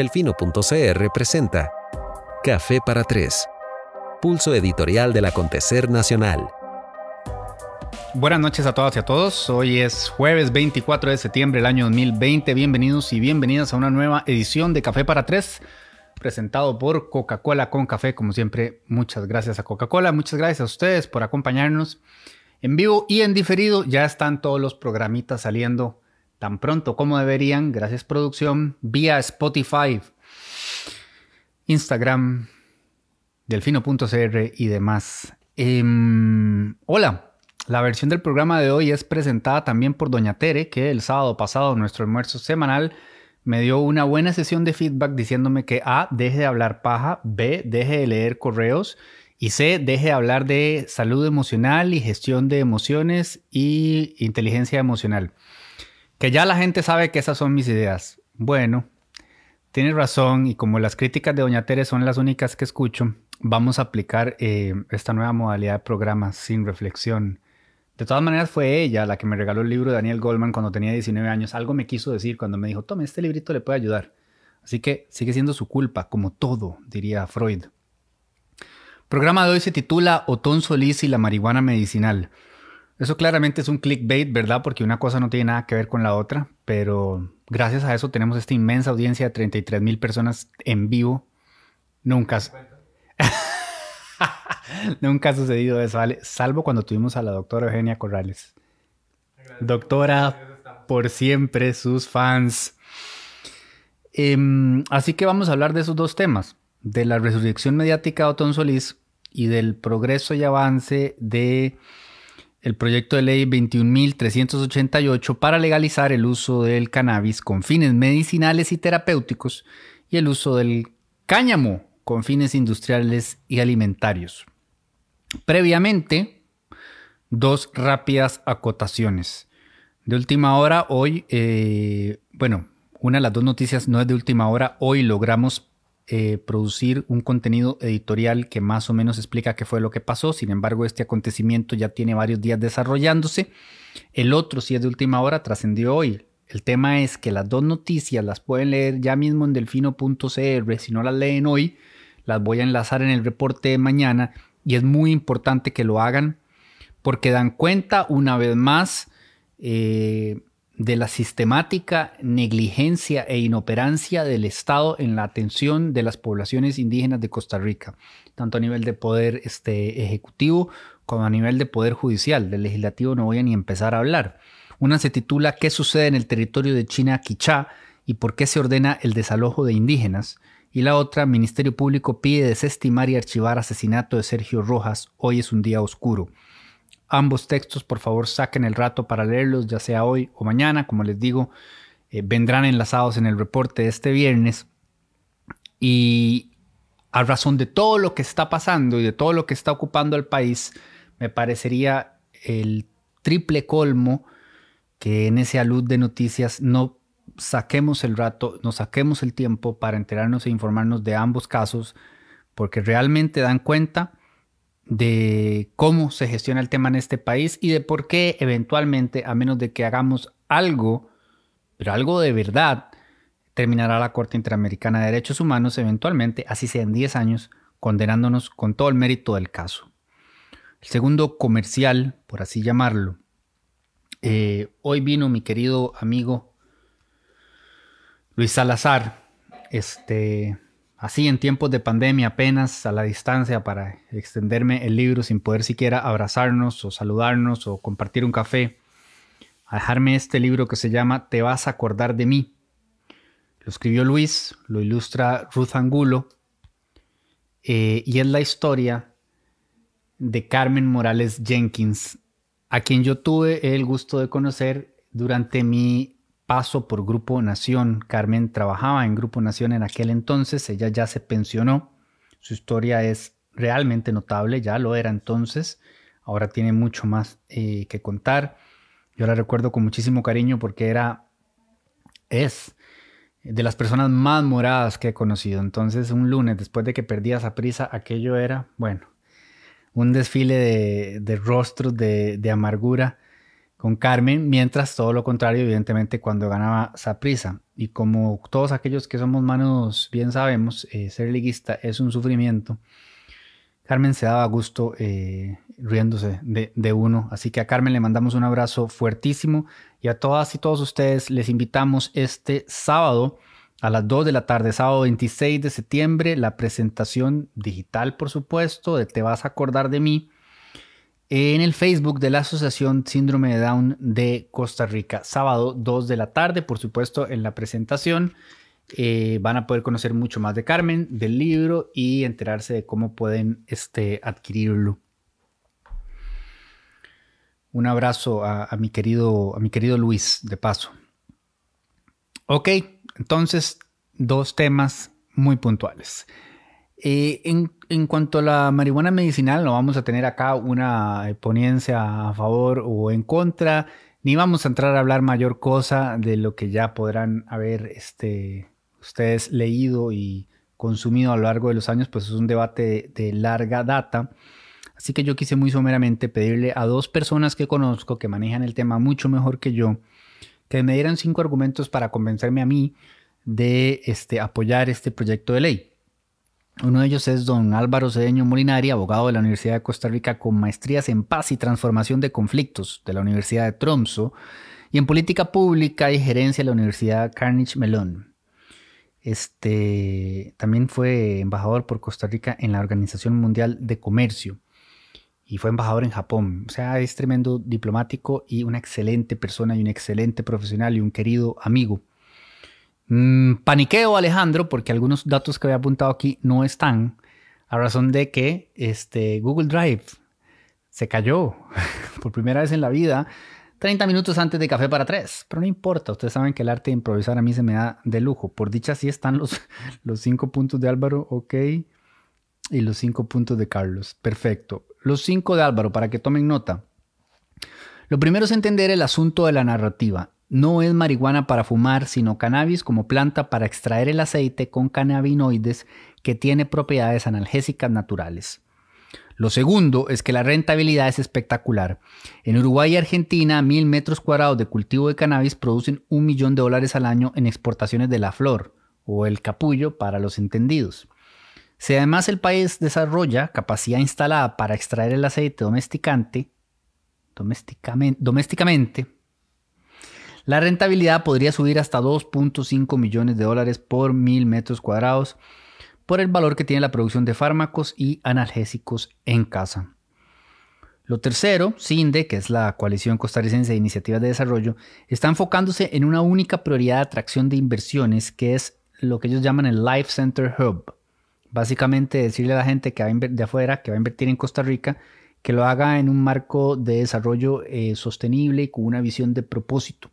Delfino.cr presenta Café para Tres, pulso editorial del acontecer nacional. Buenas noches a todas y a todos. Hoy es jueves 24 de septiembre del año 2020. Bienvenidos y bienvenidas a una nueva edición de Café para Tres, presentado por Coca-Cola con café. Como siempre, muchas gracias a Coca-Cola, muchas gracias a ustedes por acompañarnos en vivo y en diferido. Ya están todos los programitas saliendo tan pronto como deberían, gracias producción, vía Spotify, Instagram, delfino.cr y demás. Em, hola, la versión del programa de hoy es presentada también por Doña Tere, que el sábado pasado, nuestro almuerzo semanal, me dio una buena sesión de feedback diciéndome que A, deje de hablar paja, B, deje de leer correos y C, deje de hablar de salud emocional y gestión de emociones y inteligencia emocional. Que ya la gente sabe que esas son mis ideas. Bueno, tienes razón y como las críticas de Doña Tere son las únicas que escucho, vamos a aplicar eh, esta nueva modalidad de programa sin reflexión. De todas maneras fue ella la que me regaló el libro de Daniel Goldman cuando tenía 19 años. Algo me quiso decir cuando me dijo, tome, este librito le puede ayudar. Así que sigue siendo su culpa, como todo, diría Freud. programa de hoy se titula Otón Solís y la marihuana medicinal. Eso claramente es un clickbait, ¿verdad? Porque una cosa no tiene nada que ver con la otra, pero gracias a eso tenemos esta inmensa audiencia de 33 mil personas en vivo. Nunca. Nunca ha sucedido eso, salvo cuando tuvimos a la doctora Eugenia Corrales. Doctora, por siempre, sus fans. Em, así que vamos a hablar de esos dos temas, de la resurrección mediática de Otón Solís y del progreso y avance de el proyecto de ley 21.388 para legalizar el uso del cannabis con fines medicinales y terapéuticos y el uso del cáñamo con fines industriales y alimentarios. Previamente, dos rápidas acotaciones. De última hora, hoy, eh, bueno, una de las dos noticias no es de última hora, hoy logramos eh, producir un contenido editorial que más o menos explica qué fue lo que pasó. Sin embargo, este acontecimiento ya tiene varios días desarrollándose. El otro, si es de última hora, trascendió hoy. El tema es que las dos noticias las pueden leer ya mismo en delfino.cr. Si no las leen hoy, las voy a enlazar en el reporte de mañana. Y es muy importante que lo hagan porque dan cuenta una vez más eh, de la sistemática negligencia e inoperancia del Estado en la atención de las poblaciones indígenas de Costa Rica, tanto a nivel de poder este, ejecutivo como a nivel de poder judicial. Del legislativo no voy a ni empezar a hablar. Una se titula ¿Qué sucede en el territorio de China Quichá y por qué se ordena el desalojo de indígenas? Y la otra, Ministerio Público pide desestimar y archivar asesinato de Sergio Rojas. Hoy es un día oscuro. Ambos textos, por favor, saquen el rato para leerlos, ya sea hoy o mañana. Como les digo, eh, vendrán enlazados en el reporte de este viernes. Y a razón de todo lo que está pasando y de todo lo que está ocupando el país, me parecería el triple colmo que en ese alud de noticias no saquemos el rato, no saquemos el tiempo para enterarnos e informarnos de ambos casos, porque realmente dan cuenta de cómo se gestiona el tema en este país y de por qué eventualmente, a menos de que hagamos algo, pero algo de verdad, terminará la Corte Interamericana de Derechos Humanos eventualmente, así sea en 10 años, condenándonos con todo el mérito del caso. El segundo comercial, por así llamarlo, eh, hoy vino mi querido amigo Luis Salazar, este, así en tiempos de pandemia apenas a la distancia para extenderme el libro sin poder siquiera abrazarnos o saludarnos o compartir un café, a dejarme este libro que se llama Te vas a acordar de mí. Lo escribió Luis, lo ilustra Ruth Angulo eh, y es la historia de Carmen Morales Jenkins, a quien yo tuve el gusto de conocer durante mi paso por Grupo Nación. Carmen trabajaba en Grupo Nación en aquel entonces, ella ya se pensionó, su historia es realmente notable, ya lo era entonces, ahora tiene mucho más eh, que contar. Yo la recuerdo con muchísimo cariño porque era, es de las personas más moradas que he conocido. Entonces un lunes, después de que perdía esa prisa, aquello era, bueno, un desfile de, rostros de, de amargura con Carmen, mientras todo lo contrario, evidentemente, cuando ganaba Saprisa. Y como todos aquellos que somos manos bien sabemos, eh, ser liguista es un sufrimiento. Carmen se daba gusto eh, riéndose de, de, uno. Así que a Carmen le mandamos un abrazo fuertísimo y a todas y todos ustedes les invitamos este sábado a las 2 de la tarde, sábado 26 de septiembre, la presentación digital, por supuesto, de Te vas a acordar de mí en el Facebook de la Asociación Síndrome de Down de Costa Rica. Sábado 2 de la tarde, por supuesto, en la presentación. Eh, van a poder conocer mucho más de Carmen, del libro y enterarse de cómo pueden este, adquirirlo. Un abrazo a, mi querido, a mi querido Luis, de paso. Ok, entonces, dos temas muy puntuales. Eh, en, cuanto a la marihuana medicinal, no vamos a tener acá una ponencia a favor o en contra, ni vamos a entrar a hablar mayor cosa de lo que ya podrán haber este, ustedes leído y consumido a lo largo de los años, pues es un debate de, de larga data. Así que yo quise muy someramente pedirle a dos personas que conozco que manejan el tema mucho mejor que yo, que me dieran cinco argumentos para convencerme a mí de este, apoyar este proyecto de ley. Uno de ellos es don Álvaro Cedeño Molinari, abogado de la Universidad de Costa Rica con maestrías en paz y transformación de conflictos de la Universidad de Tromso y en política pública y gerencia de la Universidad Carnegie Mellon. Este, también fue embajador por Costa Rica en la Organización Mundial de Comercio y fue embajador en Japón. O sea, es tremendo diplomático y una excelente persona y un excelente profesional y un querido amigo. Mm, paniqueo Alejandro porque algunos datos que había apuntado aquí no están a razón de que este, Google Drive se cayó por primera vez en la vida 30 minutos antes de Café para tres. Pero no importa, ustedes saben que el arte de improvisar a mí se me da de lujo. Por dicha sí están los, los cinco puntos de Álvaro, ok. Y los cinco puntos de Carlos. Perfecto. Los cinco de Álvaro, para que tomen nota. Lo primero es entender el asunto de la narrativa no es marihuana para fumar, sino cannabis como planta para extraer el aceite con cannabinoides que tiene propiedades analgésicas naturales. Lo segundo es que la rentabilidad es espectacular. En Uruguay y Argentina, mil metros cuadrados de cultivo de cannabis producen un millón de dólares al año en exportaciones de la flor o el capullo para los entendidos. Si además el país desarrolla capacidad instalada para extraer el aceite domesticante, domésticamente la rentabilidad podría subir hasta 2.5 millones de dólares por mil metros cuadrados por el valor que tiene la producción de fármacos y analgésicos en casa. Lo tercero, CINDE, que es la Coalición Costarricense de Iniciativas de Desarrollo, está enfocándose en una única prioridad de atracción de inversiones, que es lo que ellos llaman el Life Center Hub. Básicamente decirle a la gente que va de afuera, que va a invertir en Costa Rica, que lo haga en un marco de desarrollo eh, sostenible y con una visión de propósito.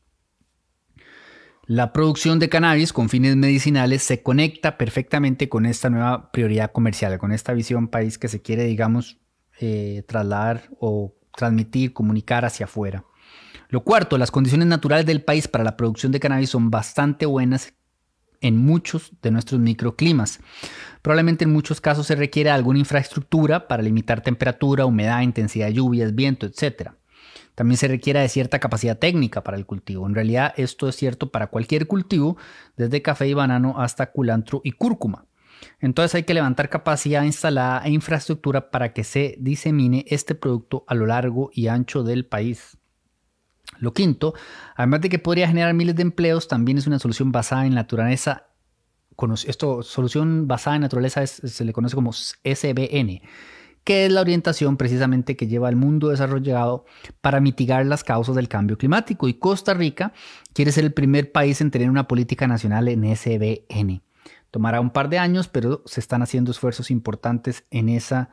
La producción de cannabis con fines medicinales se conecta perfectamente con esta nueva prioridad comercial, con esta visión país que se quiere, digamos, eh, trasladar o transmitir, comunicar hacia afuera. Lo cuarto, las condiciones naturales del país para la producción de cannabis son bastante buenas en muchos de nuestros microclimas. Probablemente en muchos casos se requiere alguna infraestructura para limitar temperatura, humedad, intensidad de lluvias, viento, etc. También se requiere de cierta capacidad técnica para el cultivo. En realidad esto es cierto para cualquier cultivo, desde café y banano hasta culantro y cúrcuma. Entonces hay que levantar capacidad instalada e infraestructura para que se disemine este producto a lo largo y ancho del país. Lo quinto, además de que podría generar miles de empleos, también es una solución basada en naturaleza. Esto, solución basada en naturaleza se le conoce como SBN que es la orientación precisamente que lleva al mundo desarrollado para mitigar las causas del cambio climático. Y Costa Rica quiere ser el primer país en tener una política nacional en SBN. Tomará un par de años, pero se están haciendo esfuerzos importantes en esa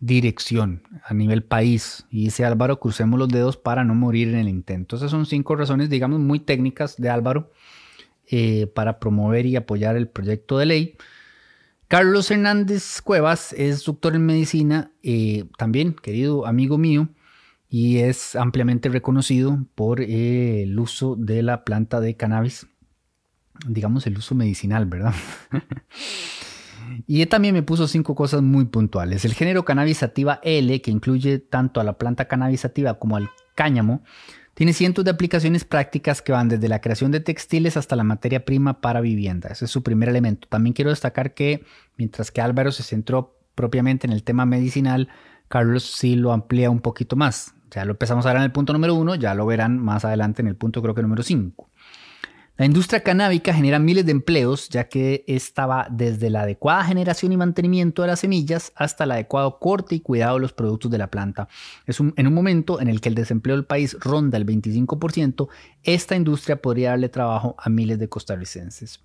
dirección a nivel país. Y dice Álvaro, crucemos los dedos para no morir en el intento. Esas son cinco razones, digamos, muy técnicas de Álvaro eh, para promover y apoyar el proyecto de ley. Carlos Hernández Cuevas es doctor en medicina, eh, también querido amigo mío, y es ampliamente reconocido por eh, el uso de la planta de cannabis, digamos el uso medicinal, ¿verdad? y también me puso cinco cosas muy puntuales. El género cannabis sativa L, que incluye tanto a la planta cannabis sativa como al cáñamo, Tiene cientos de aplicaciones prácticas que van desde la creación de textiles hasta la materia prima para vivienda. Ese es su primer elemento. También quiero destacar que mientras que Álvaro se centró propiamente en el tema medicinal, Carlos sí lo amplía un poquito más. Ya lo empezamos a ver en el punto número uno, ya lo verán más adelante en el punto creo que número cinco. La industria canábica genera miles de empleos, ya que esta va desde la adecuada generación y mantenimiento de las semillas hasta el adecuado corte y cuidado de los productos de la planta. Es en un momento en el que el desempleo del país ronda el 25%, esta industria podría darle trabajo a miles de costarricenses.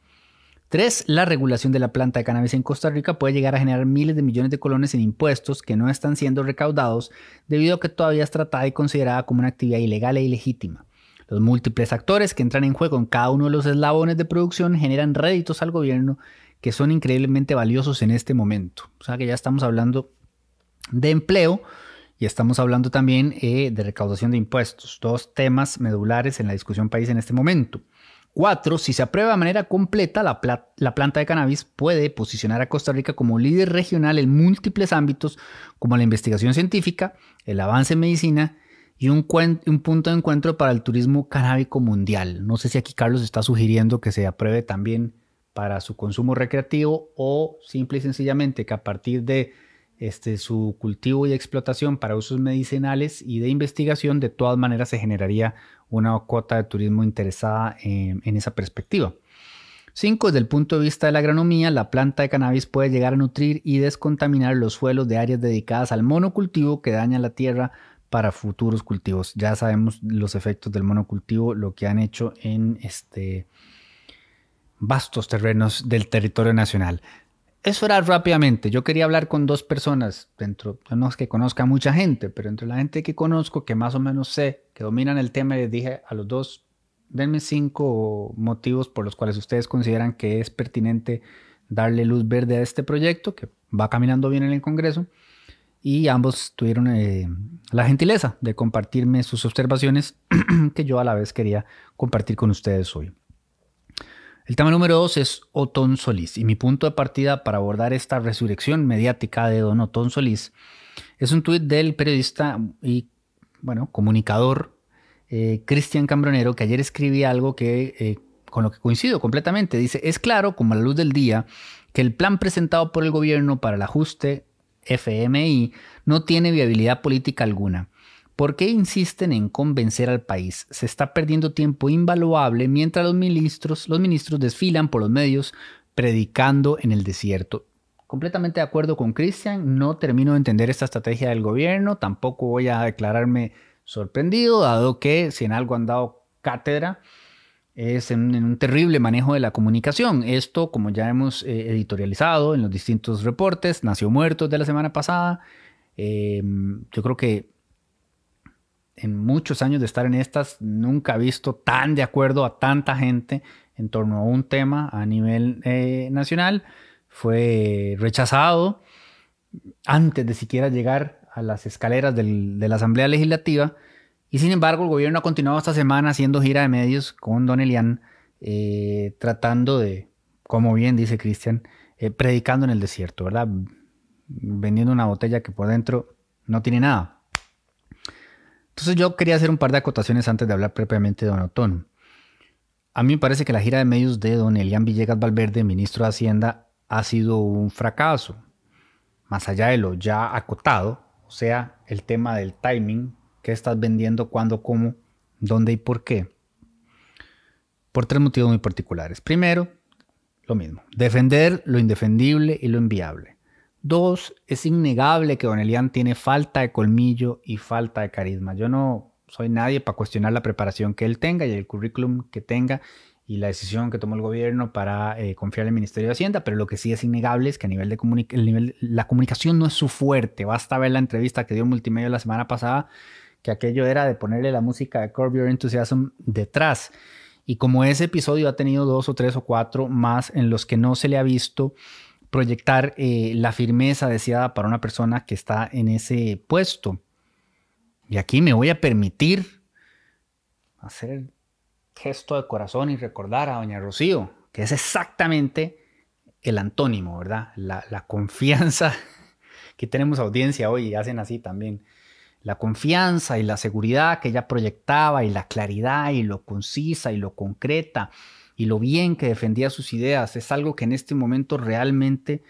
3. La regulación de la planta de cannabis en Costa Rica puede llegar a generar miles de millones de colones en impuestos que no están siendo recaudados debido a que todavía es tratada y considerada como una actividad ilegal e ilegítima. Los múltiples actores que entran en juego en cada uno de los eslabones de producción generan réditos al gobierno que son increíblemente valiosos en este momento. O sea que ya estamos hablando de empleo y estamos hablando también eh, de recaudación de impuestos, dos temas medulares en la discusión país en este momento. Cuatro, si se aprueba de manera completa, la, la, planta de cannabis puede posicionar a Costa Rica como líder regional en múltiples ámbitos como la investigación científica, el avance en medicina y un, un, punto de encuentro para el turismo canábico mundial. No sé si aquí Carlos está sugiriendo que se apruebe también para su consumo recreativo o simple y sencillamente que a partir de este, su cultivo y explotación para usos medicinales y de investigación, de todas maneras se generaría una cuota de turismo interesada en, esa perspectiva. 5. Desde el punto de vista de la agronomía, la planta de cannabis puede llegar a nutrir y descontaminar los suelos de áreas dedicadas al monocultivo que daña la tierra para futuros cultivos. Ya sabemos los efectos del monocultivo, lo que han hecho en este vastos terrenos del territorio nacional. Eso era rápidamente. Yo quería hablar con dos personas dentro, no es que conozca mucha gente, pero entre la gente que conozco, que más o menos sé, que dominan el tema, les dije a los dos, denme cinco motivos por los cuales ustedes consideran que es pertinente darle luz verde a este proyecto, que va caminando bien en el Congreso y ambos tuvieron eh, la gentileza de compartirme sus observaciones que yo a la vez quería compartir con ustedes hoy. El tema número dos es Otón Solís y mi punto de partida para abordar esta resurrección mediática de don Otón Solís es un tuit del periodista y bueno, comunicador eh, Cristian Cambronero que ayer escribí algo que eh, con lo que coincido completamente. Dice, es claro como a la luz del día que el plan presentado por el gobierno para el ajuste FMI no tiene viabilidad política alguna. ¿Por qué insisten en convencer al país? Se está perdiendo tiempo invaluable mientras los ministros, los ministros desfilan por los medios predicando en el desierto. Completamente de acuerdo con Cristian, no termino de entender esta estrategia del gobierno, tampoco voy a declararme sorprendido, dado que si en algo han dado cátedra, es en, un terrible manejo de la comunicación. Esto, como ya hemos eh, editorializado en los distintos reportes, nació muerto de la semana pasada. Eh, yo creo que en muchos años de estar en estas, nunca he visto tan de acuerdo a tanta gente en torno a un tema a nivel eh, nacional. Fue rechazado antes de siquiera llegar a las escaleras de la Asamblea Legislativa y sin embargo, el gobierno ha continuado esta semana haciendo gira de medios con Don Elian, eh, tratando de, como bien dice Cristian, eh, predicando en el desierto, ¿verdad? Vendiendo una botella que por dentro no tiene nada. Entonces yo quería hacer un par de acotaciones antes de hablar propiamente de Don Otón. A mí me parece que la gira de medios de Don Elian Villegas Valverde, ministro de Hacienda, ha sido un fracaso. Más allá de lo ya acotado, o sea, el tema del timing, qué estás vendiendo, cuándo, cómo, dónde y por qué. Por tres motivos muy particulares. Primero, lo mismo, defender lo indefendible y lo inviable. Dos, es innegable que Don Elian tiene falta de colmillo y falta de carisma. Yo no soy nadie para cuestionar la preparación que él tenga y el currículum que tenga y la decisión que tomó el gobierno para eh, confiar el Ministerio de Hacienda, pero lo que sí es innegable es que a nivel de el la comunicación no es su fuerte. Basta ver la entrevista que dio Multimedia la semana pasada que aquello era de ponerle la música de Curb Your Enthusiasm detrás. Y como ese episodio ha tenido dos o tres o cuatro más en los que no se le ha visto proyectar eh, la firmeza deseada para una persona que está en ese puesto. Y aquí me voy a permitir hacer gesto de corazón y recordar a Doña Rocío, que es exactamente el antónimo, ¿verdad? La, la confianza que tenemos audiencia hoy y hacen así también. La confianza y la seguridad que ella proyectaba y la claridad y lo concisa y lo concreta y lo bien que defendía sus ideas es algo que en este momento realmente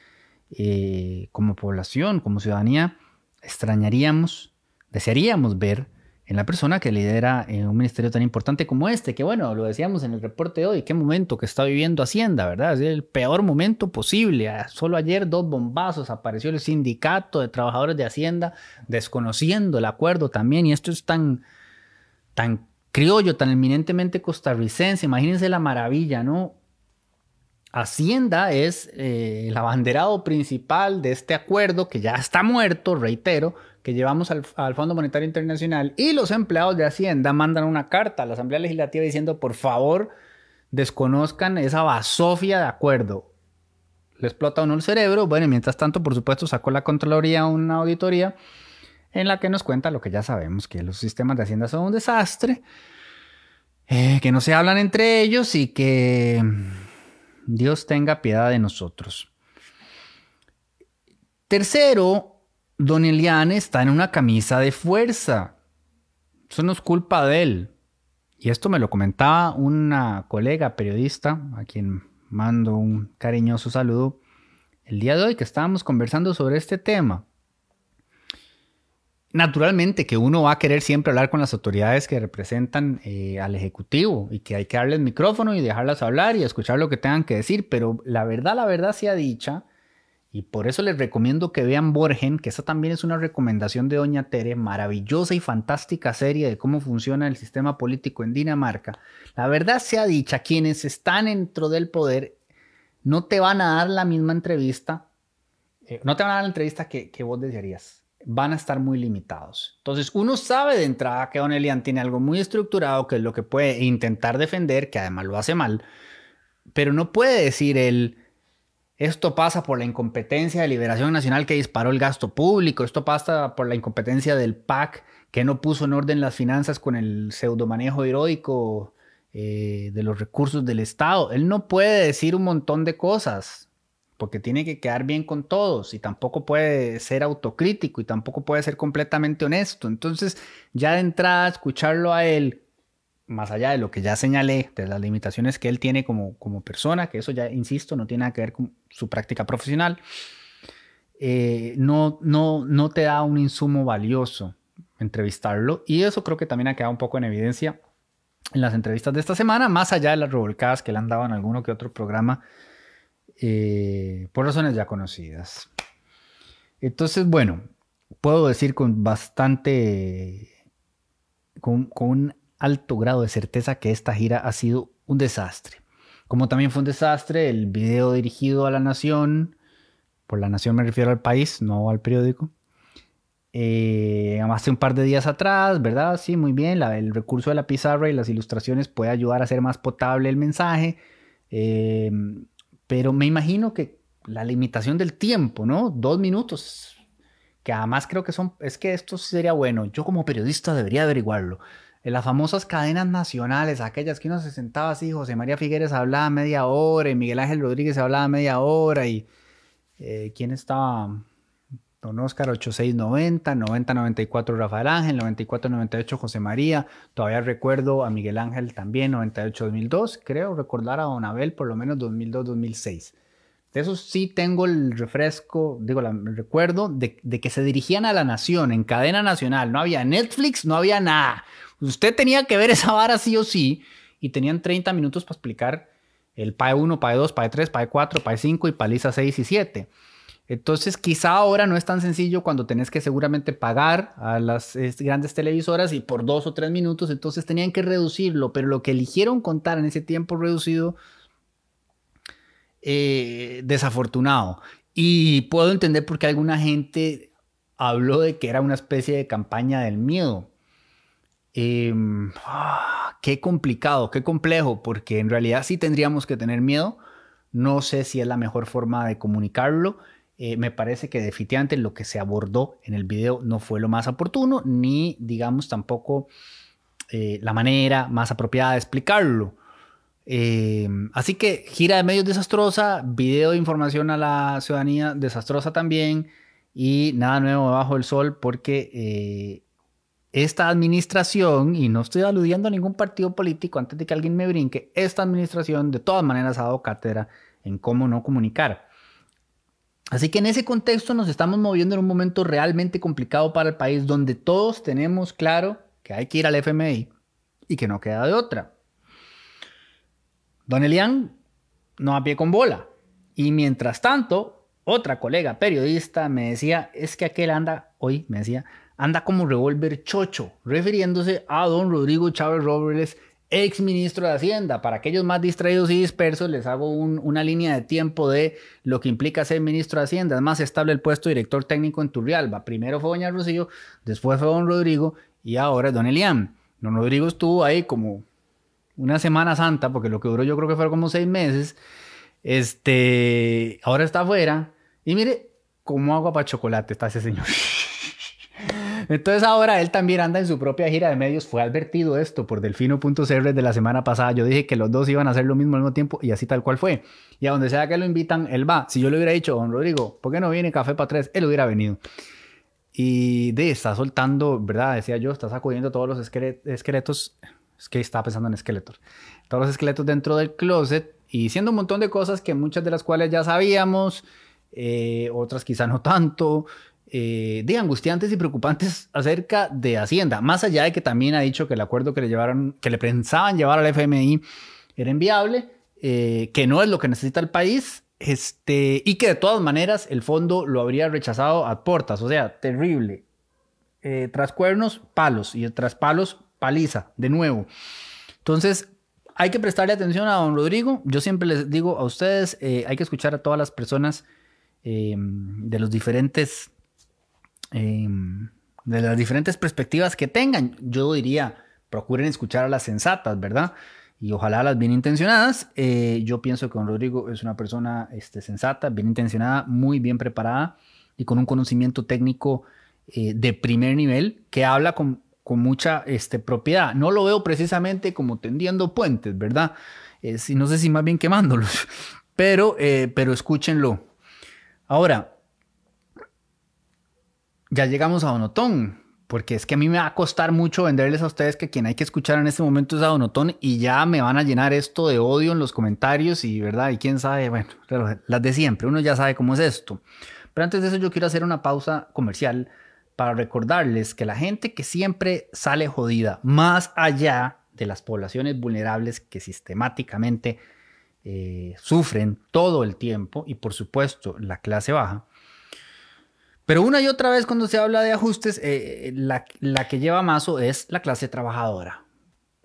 eh, como población, como ciudadanía, extrañaríamos, desearíamos ver en la persona que lidera en un ministerio tan importante como este, que bueno, lo decíamos en el reporte de hoy, qué momento que está viviendo Hacienda, ¿verdad? Es el peor momento posible. Ah, solo ayer dos bombazos apareció el sindicato de trabajadores de Hacienda desconociendo el acuerdo también, y esto es tan, tan criollo, tan eminentemente costarricense, imagínense la maravilla, ¿no? Hacienda es eh, el abanderado principal de este acuerdo que ya está muerto, reitero, que llevamos al, Fondo Monetario Internacional y los empleados de Hacienda mandan una carta a la Asamblea Legislativa diciendo por favor desconozcan esa basofia de acuerdo. Le explota uno el cerebro. Bueno, mientras tanto, por supuesto, sacó la Contraloría una auditoría en la que nos cuenta lo que ya sabemos, que los sistemas de Hacienda son un desastre, eh, que no se hablan entre ellos y que Dios tenga piedad de nosotros. Tercero, Don Eliane está en una camisa de fuerza. Eso no es culpa de él. Y esto me lo comentaba una colega periodista, a quien mando un cariñoso saludo, el día de hoy que estábamos conversando sobre este tema. Naturalmente que uno va a querer siempre hablar con las autoridades que representan eh, al Ejecutivo y que hay que darles micrófono y dejarlas hablar y escuchar lo que tengan que decir, pero la verdad, la verdad sea dicha, y por eso les recomiendo que vean Borgen, que esa también es una recomendación de Doña Tere, maravillosa y fantástica serie de cómo funciona el sistema político en Dinamarca. La verdad sea dicha, quienes están dentro del poder no te van a dar la misma entrevista, eh, no te van a dar la entrevista que, que, vos desearías. Van a estar muy limitados. Entonces, uno sabe de entrada que Don Elian tiene algo muy estructurado, que es lo que puede intentar defender, que además lo hace mal, pero no puede decir él esto pasa por la incompetencia de Liberación Nacional que disparó el gasto público. Esto pasa por la incompetencia del PAC que no puso en orden las finanzas con el pseudomanejo heroico eh, de los recursos del Estado. Él no puede decir un montón de cosas porque tiene que quedar bien con todos y tampoco puede ser autocrítico y tampoco puede ser completamente honesto. Entonces, ya de entrada, escucharlo a él más allá de lo que ya señalé, de las limitaciones que él tiene como, como persona, que eso ya, insisto, no tiene nada que ver con su práctica profesional, eh, no, no, no te da un insumo valioso entrevistarlo. Y eso creo que también ha quedado un poco en evidencia en las entrevistas de esta semana, más allá de las revolcadas que le han dado en alguno que otro programa, eh, por razones ya conocidas. Entonces, bueno, puedo decir con bastante, con, con alto grado de certeza que esta gira ha sido un desastre. Como también fue un desastre el video dirigido a la nación, por la nación me refiero al país, no al periódico. Eh, hace un par de días atrás, ¿verdad? Sí, muy bien. el recurso de la pizarra y las ilustraciones puede ayudar a hacer más potable el mensaje. Eh, pero me imagino que la limitación del tiempo, ¿no? Dos minutos, que además creo que son, es que esto sería bueno. Yo como periodista debería averiguarlo en las famosas cadenas nacionales, aquellas que uno se sentaba así, José María Figueres hablaba media hora y Miguel Ángel Rodríguez hablaba media hora y eh, ¿quién estaba? Don Oscar 8690, 9094 Rafael Ángel, 9498 José María, todavía recuerdo a Miguel Ángel también, 98 2002, creo recordar a Don Abel por lo menos 2002 2006. De eso sí tengo el refresco, digo, el recuerdo de, de que se dirigían a la nación en cadena nacional, no había Netflix, no había nada. Usted tenía que ver esa vara sí o sí y tenían 30 minutos para explicar el PAE 1, PAE 2, PAE 3, PAE 4, PAE 5 y paliza 6 y 7. Entonces, quizá ahora no es tan sencillo cuando tenés que seguramente pagar a las grandes televisoras y por dos o tres minutos, entonces tenían que reducirlo, pero lo que eligieron contar en ese tiempo reducido, eh, desafortunado. Y puedo entender por qué alguna gente habló de que era una especie de campaña del miedo. Ah, qué complicado, qué complejo, porque en realidad sí tendríamos que tener miedo. No sé si es la mejor forma de comunicarlo. Eh, me parece que definitivamente lo que se abordó en el video no fue lo más oportuno, ni digamos tampoco eh, la manera más apropiada de explicarlo. Em, así que gira de medios desastrosa, video de información a la ciudadanía desastrosa también y nada nuevo bajo el sol porque eh, esta administración, y no estoy aludiendo a ningún partido político antes de que alguien me brinque, esta administración de todas maneras ha dado cátedra en cómo no comunicar. Así que en ese contexto nos estamos moviendo en un momento realmente complicado para el país donde todos tenemos claro que hay que ir al FMI y que no queda de otra. Don Elian no a pie con bola. Y mientras tanto, otra colega periodista me decía, es que aquel anda, hoy me decía, anda como revólver chocho, refiriéndose a don Rodrigo Chávez Robles, ex ministro de Hacienda. Para aquellos más distraídos y dispersos, les hago una línea de tiempo de lo que implica ser ministro de Hacienda. Es más estable el puesto de director técnico en Turrialba. Primero fue doña Rocío, después fue don Rodrigo y ahora es don Elian. Don Rodrigo estuvo ahí como una Semana Santa, porque lo que duró yo creo que fue como seis meses. Este, ahora está afuera. Y mire cómo agua para chocolate está ese señor. Entonces ahora él también anda en su propia gira de medios. Fue advertido esto por Delfino.cr de la semana pasada. Yo dije que los dos iban a hacer lo mismo al mismo tiempo y así tal cual fue. Y a donde sea que lo invitan, él va. Si yo le hubiera dicho, don Rodrigo, ¿por qué no viene Café para tres? Él hubiera venido. Y de, está soltando, ¿verdad? Decía yo, está sacudiendo todos los esqueletos. Es que estaba pensando en esqueletos. Todos los esqueletos dentro del closet y diciendo un montón de cosas que muchas de las cuales ya sabíamos, eh, otras quizá no tanto eh, de angustiantes y preocupantes acerca de Hacienda, más allá de que también ha dicho que el acuerdo que le llevaron, que le pensaban llevar al FMI era inviable, eh, que no es lo que necesita el país, este, y que de todas maneras el fondo lo habría rechazado a puertas, o sea, terrible. Eh, tras cuernos, palos, y tras palos, paliza, de nuevo. Entonces, hay que prestarle atención a don Rodrigo. Yo siempre les digo a ustedes, eh, hay que escuchar a todas las personas de los diferentes Em, de las diferentes perspectivas que tengan. Yo diría, procuren escuchar a las sensatas, ¿verdad? Y ojalá las bien intencionadas. Eh, yo pienso que don Rodrigo es una persona este, sensata, bien intencionada, muy bien preparada y con un conocimiento técnico eh, de primer nivel que habla con, con mucha este, propiedad. No lo veo precisamente como tendiendo puentes, ¿verdad? Eh, no sé si más bien quemándolos, pero, pero escúchenlo. Ahora, ya llegamos a Donotón, porque es que a mí me va a costar mucho venderles a ustedes que quien hay que escuchar en este momento es a Donotón y ya me van a llenar esto de odio en los comentarios y verdad, y quién sabe, bueno, las de siempre, uno ya sabe cómo es esto. Pero antes de eso yo quiero hacer una pausa comercial para recordarles que la gente que siempre sale jodida, más allá de las poblaciones vulnerables que sistemáticamente eh, sufren todo el tiempo y por supuesto la clase baja, pero una y otra vez cuando se habla de ajustes, eh, la, que lleva mazo es la clase trabajadora.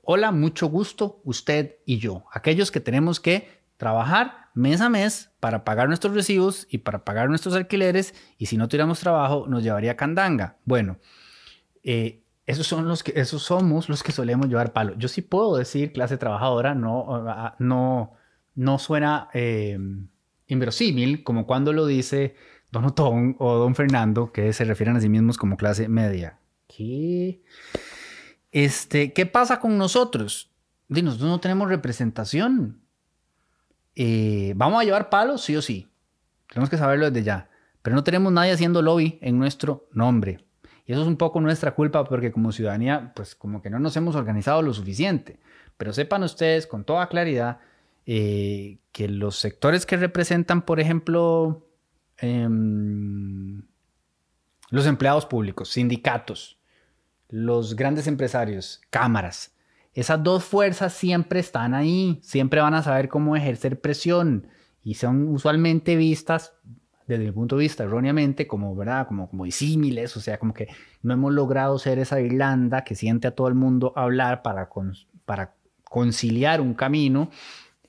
Hola, mucho gusto, usted y yo, aquellos que tenemos que trabajar mes a mes para pagar nuestros recibos y para pagar nuestros alquileres y si no tuviéramos trabajo nos llevaría candanga. Bueno, eh, esos, son los que, esos somos los que solemos llevar palo. Yo sí puedo decir clase trabajadora, no, ah, no, no suena eh, inverosímil como cuando lo dice Don Otón o Don Fernando, que se refieren a sí mismos como clase media. ¿Qué? Este, ¿Qué pasa con nosotros? nosotros no tenemos representación. Eh, ¿Vamos a llevar palos? Sí o sí. Tenemos que saberlo desde ya. Pero no tenemos nadie haciendo lobby en nuestro nombre. Y eso es un poco nuestra culpa porque como ciudadanía, pues como que no nos hemos organizado lo suficiente. Pero sepan ustedes con toda claridad eh, que los sectores que representan, por ejemplo, Em, los empleados públicos, sindicatos, los grandes empresarios, cámaras. Esas dos fuerzas siempre están ahí, siempre van a saber cómo ejercer presión y son usualmente vistas desde mi punto de vista erróneamente como, ¿verdad? Como, como disímiles, o sea, como que no hemos logrado ser esa Irlanda que siente a todo el mundo hablar para, para conciliar un camino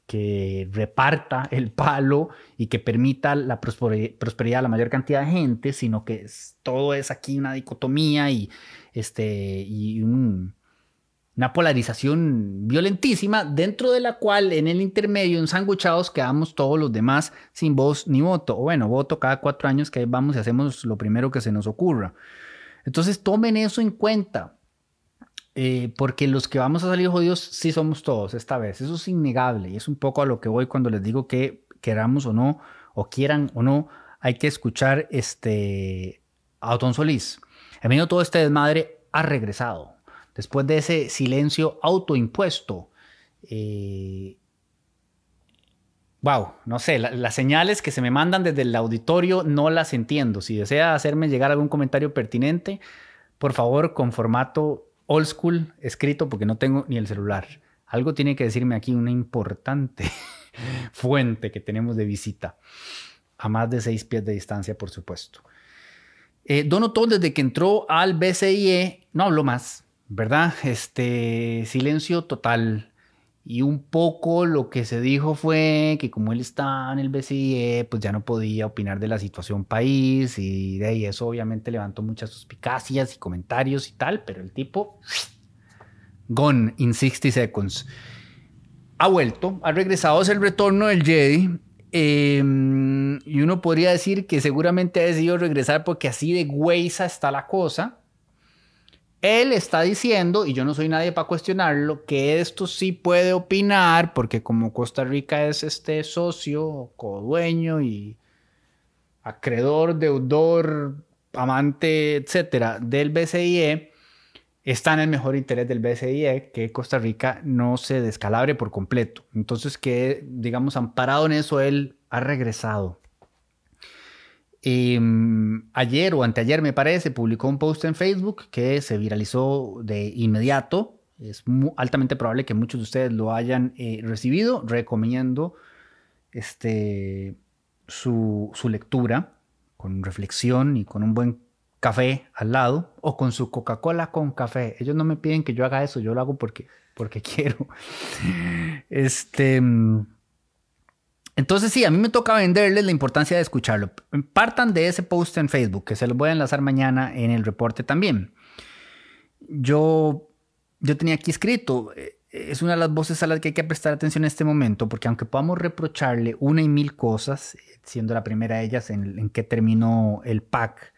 que reparta el palo y que permita la prosperidad a la mayor cantidad de gente, sino que todo es aquí una dicotomía y, este, y una polarización violentísima, dentro de la cual en el intermedio, ensanguchados, quedamos todos los demás sin voz ni voto. O bueno, voto cada cuatro años que vamos y hacemos lo primero que se nos ocurra. Entonces tomen eso en cuenta. Eh, porque los que vamos a salir jodidos sí somos todos esta vez. Eso es innegable y es un poco a lo que voy cuando les digo que queramos o no, o quieran o no, hay que escuchar este, a Otón Solís. En medio de todo este desmadre ha regresado. Después de ese silencio autoimpuesto. wow, eh, no sé, las señales que se me mandan desde el auditorio no las entiendo. Si desea hacerme llegar algún comentario pertinente, por favor, con formato old school escrito, porque no tengo ni el celular. Algo tiene que decirme aquí una importante fuente que tenemos de visita, a más de seis pies de distancia, por supuesto. Eh, Donotón, desde que entró al BCIE, no habló más, ¿verdad? Este silencio total. Y un poco lo que se dijo fue que como él está en el BCIE, pues ya no podía opinar de la situación país y de ahí eso obviamente levantó muchas suspicacias y comentarios y tal, pero el tipo, gone in 60 seconds. Ha vuelto, ha regresado, es el retorno del Jedi Em, y uno podría decir que seguramente ha decidido regresar porque así de güeyza está la cosa. Él está diciendo, y yo no soy nadie para cuestionarlo, que esto sí puede opinar, porque como Costa Rica es este socio, codueño y acreedor, deudor, amante, etcétera, del BCIE, está en el mejor interés del BCIE que Costa Rica no se descalabre por completo. Entonces, que, digamos, amparado en eso, él ha regresado. Em, ayer o anteayer, me parece, publicó un post en Facebook que se viralizó de inmediato. Es altamente probable que muchos de ustedes lo hayan eh, recibido. Recomiendo este, su, su lectura con reflexión y con un buen café al lado o con su Coca-Cola con café. Ellos no me piden que yo haga eso, yo lo hago porque, porque quiero. Este, entonces sí, a mí me toca venderles la importancia de escucharlo. Partan de ese post en Facebook, que se los voy a enlazar mañana en el reporte también. Yo, yo tenía aquí escrito, eh, es una de las voces a las que hay que prestar atención en este momento, porque aunque podamos reprocharle una y mil cosas, siendo la primera de ellas en, en que terminó el PAC,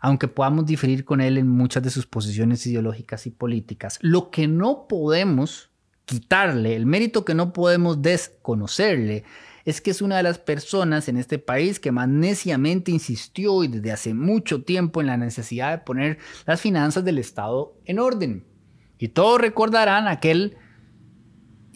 aunque podamos diferir con él en muchas de sus posiciones ideológicas y políticas. Lo que no podemos quitarle, el mérito que no podemos desconocerle, es que es una de las personas en este país que más neciamente insistió y desde hace mucho tiempo en la necesidad de poner las finanzas del Estado en orden. Y todos recordarán aquel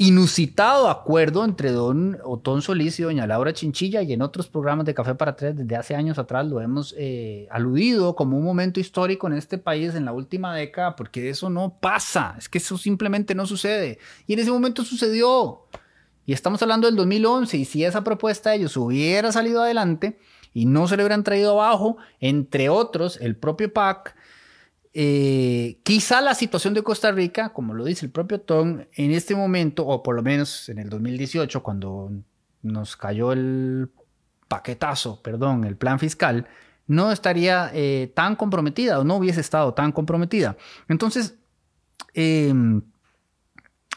inusitado acuerdo entre don Otón Solís y doña Laura Chinchilla y en otros programas de Café para Tres desde hace años atrás lo hemos eh, aludido como un momento histórico en este país en la última década porque eso no pasa, es que eso simplemente no sucede y en ese momento sucedió y estamos hablando del 2011 y si esa propuesta de ellos hubiera salido adelante y no se le hubieran traído abajo, entre otros el propio PAC, eh, quizá la situación de Costa Rica, como lo dice el propio Tom, en este momento, o por lo menos en el 2018, cuando nos cayó el paquetazo, perdón, el plan fiscal, no estaría eh, tan comprometida o no hubiese estado tan comprometida. Entonces, em,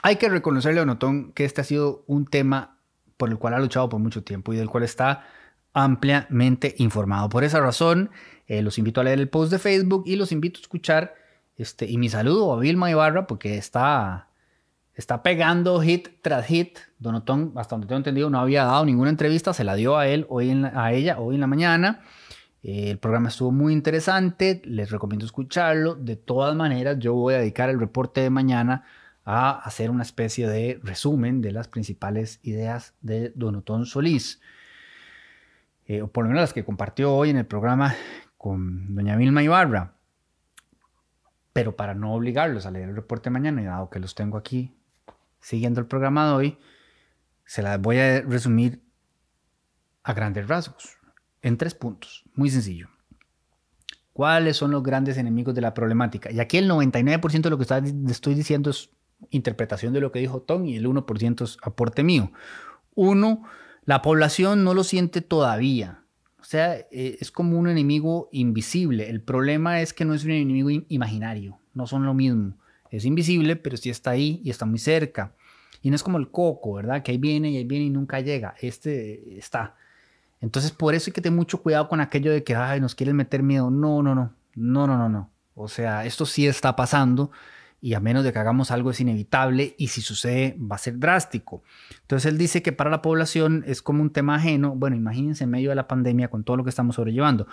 hay que reconocerle a Onotón que este ha sido un tema por el cual ha luchado por mucho tiempo y del cual está ampliamente informado. Por esa razón, eh, los invito a leer el post de Facebook y los invito a escuchar este, y mi saludo a Vilma Ibarra porque está, está pegando hit tras hit. Donotón, hasta donde tengo entendido, no había dado ninguna entrevista, se la dio a él hoy a ella hoy en la mañana. Eh, el programa estuvo muy interesante, les recomiendo escucharlo. De todas maneras, yo voy a dedicar el reporte de mañana a hacer una especie de resumen de las principales ideas de Donotón Solís. Eh, o por lo menos las que compartió hoy en el programa con doña Vilma Ibarra. Pero para no obligarlos a leer el reporte mañana, y dado que los tengo aquí siguiendo el programa de hoy, se las voy a resumir a grandes rasgos, en tres puntos. Muy sencillo. ¿Cuáles son los grandes enemigos de la problemática? Y aquí el 99% de lo que estoy diciendo es interpretación de lo que dijo Tom y el 1% es aporte mío. Uno, la población no lo siente todavía. O sea, eh, es como un enemigo invisible. El problema es que no es un enemigo imaginario, no son lo mismo. Es invisible, pero sí está ahí y está muy cerca. Y no es como el coco, ¿verdad? Que ahí viene y ahí viene y nunca llega. Este está. Entonces, por eso hay que tener mucho cuidado con aquello de que, ay, nos quieren meter miedo. No, no, no. No, no, no, no. O sea, esto sí está pasando y a menos de que hagamos algo es inevitable y si sucede va a ser drástico. Entonces él dice que para la población es como un tema ajeno. Bueno, imagínense en medio de la pandemia con todo lo que estamos sobrellevando.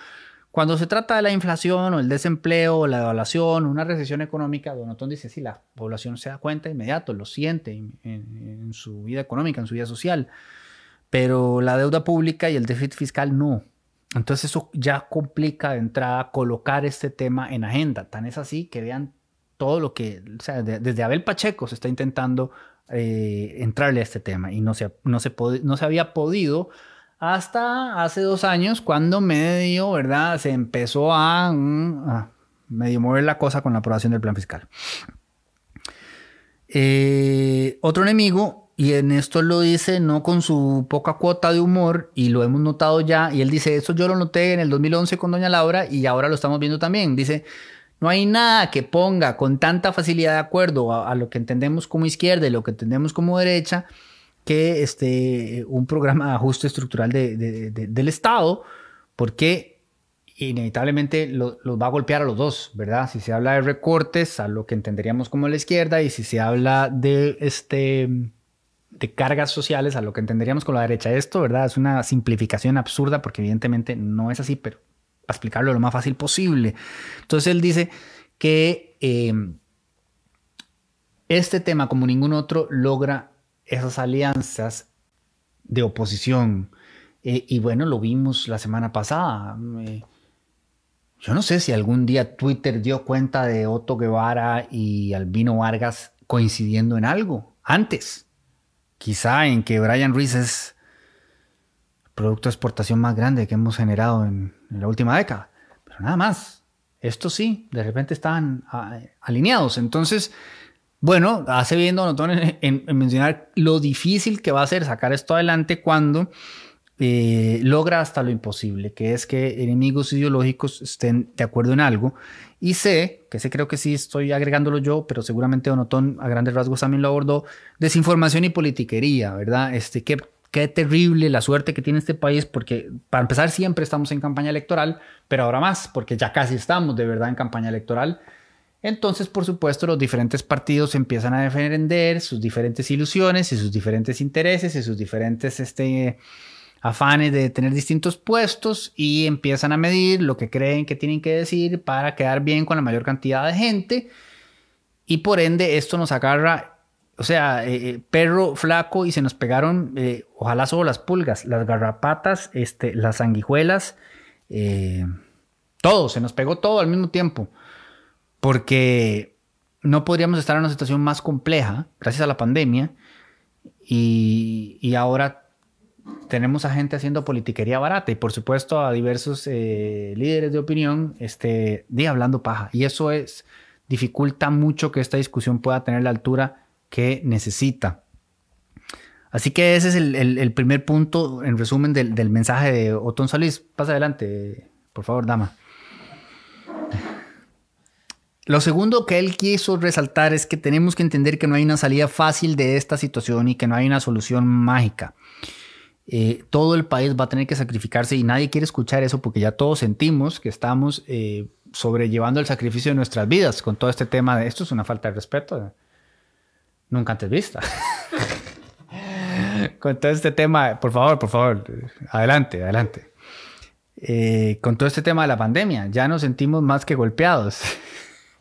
cuando se trata de la inflación o el desempleo o la devaluación una recesión económica, Donotón dice, sí, la población se da cuenta inmediato, lo siente en, en, su vida económica, en su vida social, pero la deuda pública y el déficit fiscal no. Entonces eso ya complica de entrada colocar este tema en agenda. Tan es así que vean todo lo que, o sea, desde Abel Pacheco se está intentando eh, entrarle a este tema y no se, no, se no se había podido hasta hace dos años cuando medio, ¿verdad? Se empezó a, mm, medio mover la cosa con la aprobación del plan fiscal. Eh, otro enemigo, y en esto lo dice no con su poca cuota de humor, y lo hemos notado ya, y él dice, eso yo lo noté en el 2011 con doña Laura y ahora lo estamos viendo también. Dice, no hay nada que ponga con tanta facilidad de acuerdo a, lo que entendemos como izquierda y lo que entendemos como derecha que este, un programa de ajuste estructural del Estado, porque inevitablemente los va a golpear a los dos, ¿verdad? Si se habla de recortes a lo que entenderíamos como la izquierda y si se habla de, este, de cargas sociales a lo que entenderíamos como la derecha. Esto, ¿verdad? Es una simplificación absurda porque evidentemente no es así, pero explicarlo lo más fácil posible. Entonces él dice que eh, este tema, como ningún otro, logra esas alianzas de oposición. Eh, y bueno, lo vimos la semana pasada. Yo no sé si algún día Twitter dio cuenta de Otto Guevara y Albino Vargas coincidiendo en algo. Antes. Quizá en que Brian Ruiz es producto de exportación más grande que hemos generado en, la última década. Pero nada más. Esto sí, de repente estaban ah, alineados. Entonces, bueno, hace bien Donotón en, mencionar lo difícil que va a ser sacar esto adelante cuando eh, logra hasta lo imposible, que es que enemigos ideológicos estén de acuerdo en algo. Y sé, que ese creo que sí estoy agregándolo yo, pero seguramente Donotón a grandes rasgos también lo abordó, desinformación y politiquería, ¿verdad? Este, que Qué terrible la suerte que tiene este país, porque para empezar siempre estamos en campaña electoral, pero ahora más, porque ya casi estamos de verdad en campaña electoral. Entonces, por supuesto, los diferentes partidos empiezan a defender sus diferentes ilusiones y sus diferentes intereses y sus diferentes este, afanes de tener distintos puestos y empiezan a medir lo que creen que tienen que decir para quedar bien con la mayor cantidad de gente. Y por ende, esto nos agarra o sea, eh, eh, perro flaco y se nos pegaron, eh, ojalá solo las pulgas, las garrapatas, este, las sanguijuelas, todo, se nos pegó todo al mismo tiempo. Porque no podríamos estar en una situación más compleja gracias a la pandemia y, y ahora tenemos a gente haciendo politiquería barata y por supuesto a diversos líderes de opinión este, de hablando paja. Y eso es, dificulta mucho que esta discusión pueda tener la altura que necesita. Así que ese es el, primer punto, en resumen, del, mensaje de Otón Solís. Pasa adelante, por favor, dama. Lo segundo que él quiso resaltar es que tenemos que entender que no hay una salida fácil de esta situación y que no hay una solución mágica. Eh, todo el país va a tener que sacrificarse y nadie quiere escuchar eso porque ya todos sentimos que estamos eh, sobrellevando el sacrificio de nuestras vidas con todo este tema de esto es una falta de respeto nunca antes vista. con todo este tema, por favor, por favor, adelante, adelante. Eh, con todo este tema de la pandemia, ya nos sentimos más que golpeados.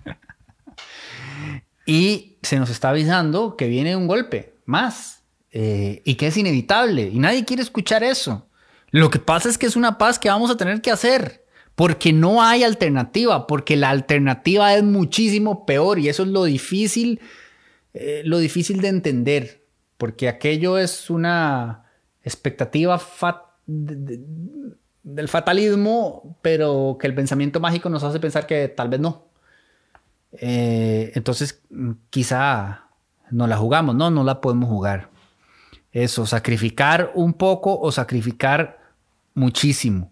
y se nos está avisando que viene un golpe más eh, y que es inevitable y nadie quiere escuchar eso. Lo que pasa es que es una paz que vamos a tener que hacer porque no hay alternativa, porque la alternativa es muchísimo peor y eso es lo difícil eh, lo difícil de entender, porque aquello es una expectativa del fatalismo, pero que el pensamiento mágico nos hace pensar que tal vez no. Eh, entonces, quizá no la jugamos, no, no la podemos jugar. Eso, sacrificar un poco o sacrificar muchísimo.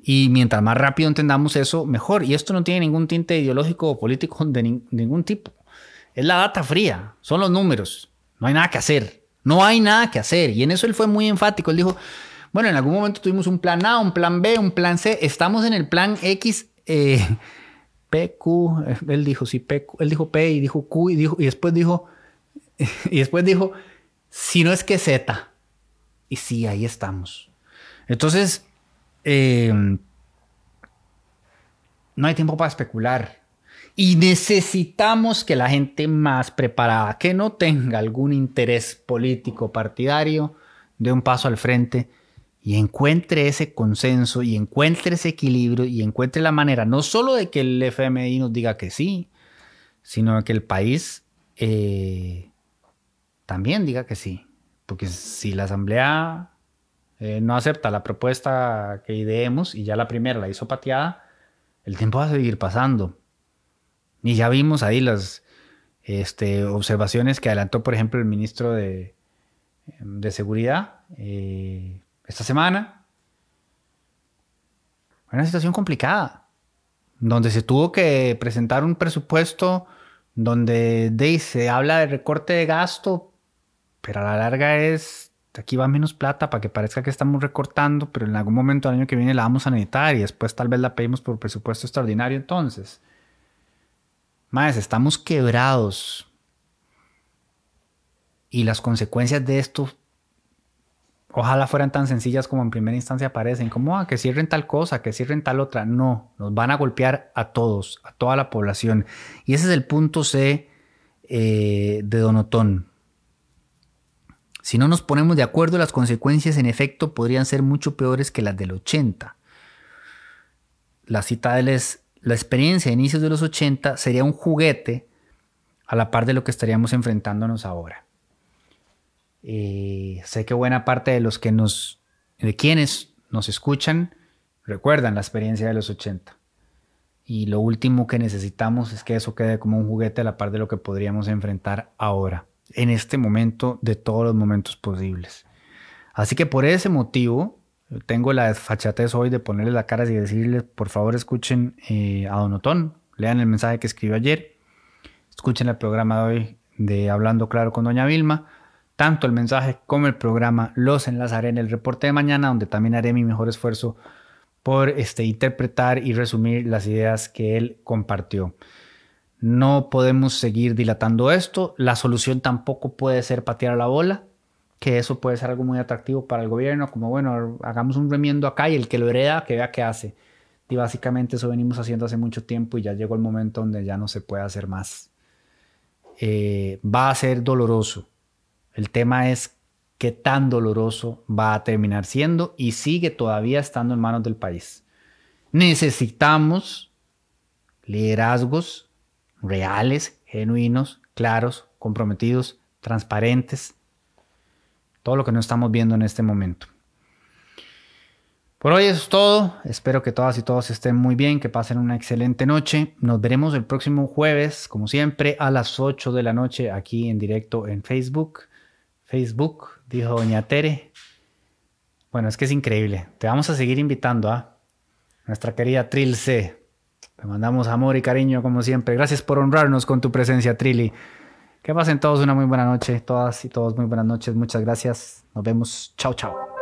Y mientras más rápido entendamos eso, mejor. Y esto no tiene ningún tinte ideológico o político de ningún tipo. Es la data fría, son los números. No hay nada que hacer. No hay nada que hacer. Y en eso él fue muy enfático. Él dijo, bueno, en algún momento tuvimos un plan A, un plan B, un plan C. Estamos en el plan X. Eh, PQ, él dijo, sí, PQ, él dijo P y dijo Q y, dijo, y después dijo, y después dijo, si no es que Z. Y sí, ahí estamos. Entonces, eh, no hay tiempo para especular. Y necesitamos que la gente más preparada, que no tenga algún interés político partidario, dé un paso al frente y encuentre ese consenso y encuentre ese equilibrio y encuentre la manera no solo de que el FMI nos diga que sí, sino de que el país eh, también diga que sí. Porque si la Asamblea eh, no acepta la propuesta que ideemos y ya la primera la hizo pateada, el tiempo va a seguir pasando. Y ya vimos ahí las este, observaciones que adelantó, por ejemplo, el ministro de, de Seguridad eh, esta semana. Una situación complicada, donde se tuvo que presentar un presupuesto donde de, se habla de recorte de gasto, pero a la larga es, aquí va menos plata para que parezca que estamos recortando, pero en algún momento del año que viene la vamos a necesitar y después tal vez la pedimos por presupuesto extraordinario entonces. Más, estamos quebrados. Y las consecuencias de esto ojalá fueran tan sencillas como en primera instancia parecen, como ah, que cierren tal cosa, que cierren tal otra. No, nos van a golpear a todos, a toda la población. Y ese es el punto C eh, de Donotón. Si no nos ponemos de acuerdo, las consecuencias en efecto podrían ser mucho peores que las del 80. La cita de les, la experiencia de inicios de los 80 sería un juguete a la par de lo que estaríamos enfrentándonos ahora. Eh, sé que buena parte de los que nos, de quienes nos escuchan, recuerdan la experiencia de los 80. Y lo último que necesitamos es que eso quede como un juguete a la par de lo que podríamos enfrentar ahora, en este momento, de todos los momentos posibles. Así que por ese motivo, tengo la desfachatez hoy de ponerle la cara y decirles, por favor, escuchen eh, a Donotón, lean el mensaje que escribió ayer, escuchen el programa de hoy de Hablando Claro con Doña Vilma tanto el mensaje como el programa los enlazaré en el reporte de mañana, donde también haré mi mejor esfuerzo por este, interpretar y resumir las ideas que él compartió. No podemos seguir dilatando esto. La solución tampoco puede ser patear la bola, que eso puede ser algo muy atractivo para el gobierno, como bueno, hagamos un remiendo acá y el que lo hereda, que vea qué hace. Y básicamente eso venimos haciendo hace mucho tiempo y ya llegó el momento donde ya no se puede hacer más. Eh, va a ser doloroso el tema es qué tan doloroso va a terminar siendo y sigue todavía estando en manos del país. Necesitamos liderazgos reales, genuinos, claros, comprometidos, transparentes. Todo lo que no estamos viendo en este momento. Por hoy es todo. Espero que todas y todos estén muy bien, que pasen una excelente noche. Nos veremos el próximo jueves, como siempre, a las 8 de la noche aquí en directo en Facebook. Facebook, dijo Doña Tere. Bueno, es que es increíble. Te vamos a seguir invitando a nuestra querida Trilce. Te mandamos amor y cariño como siempre. Gracias por honrarnos con tu presencia, Trilly. Que pasen todos una muy buena noche. Todas y todos muy buenas noches. Muchas gracias. Nos vemos. Chao, chao.